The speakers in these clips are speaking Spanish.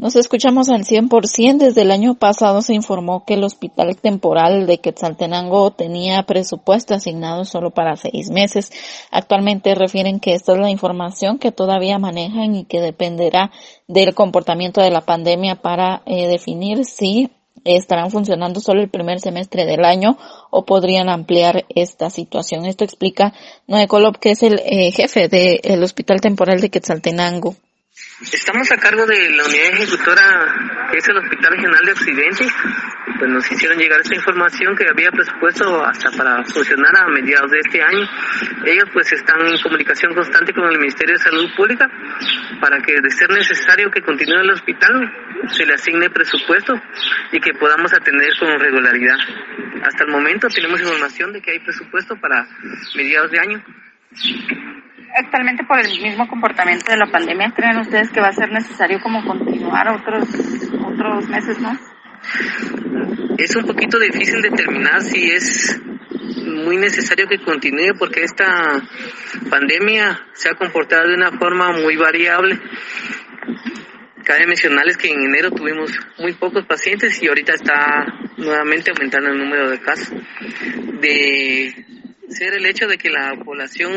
Nos escuchamos al 100%. Desde el año pasado se informó que el Hospital Temporal de Quetzaltenango tenía presupuesto asignado solo para seis meses. Actualmente refieren que esta es la información que todavía manejan y que dependerá del comportamiento de la pandemia para eh, definir si estarán funcionando solo el primer semestre del año o podrían ampliar esta situación. Esto explica Noé Colop, que es el eh, jefe del Hospital Temporal de Quetzaltenango. Estamos a cargo de la unidad ejecutora que es el Hospital Regional de Occidente. Pues nos hicieron llegar esta información que había presupuesto hasta para funcionar a mediados de este año. Ellos pues están en comunicación constante con el Ministerio de Salud Pública para que de ser necesario que continúe el hospital se le asigne presupuesto y que podamos atender con regularidad. Hasta el momento tenemos información de que hay presupuesto para mediados de año actualmente por el mismo comportamiento de la pandemia, ¿creen ustedes que va a ser necesario como continuar otros, otros meses más? Es un poquito difícil determinar si es muy necesario que continúe porque esta pandemia se ha comportado de una forma muy variable. Cabe mencionarles que en enero tuvimos muy pocos pacientes y ahorita está nuevamente aumentando el número de casos. De el hecho de que la población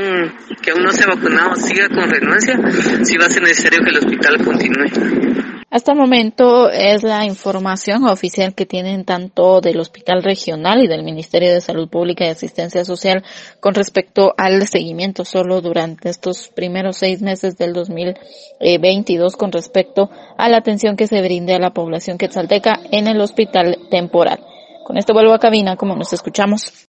que aún no se vacunado siga con renuncia, si va a ser necesario que el hospital continúe. Hasta el momento es la información oficial que tienen tanto del Hospital Regional y del Ministerio de Salud Pública y Asistencia Social con respecto al seguimiento solo durante estos primeros seis meses del 2022 con respecto a la atención que se brinde a la población quetzalteca en el hospital temporal. Con esto vuelvo a cabina como nos escuchamos.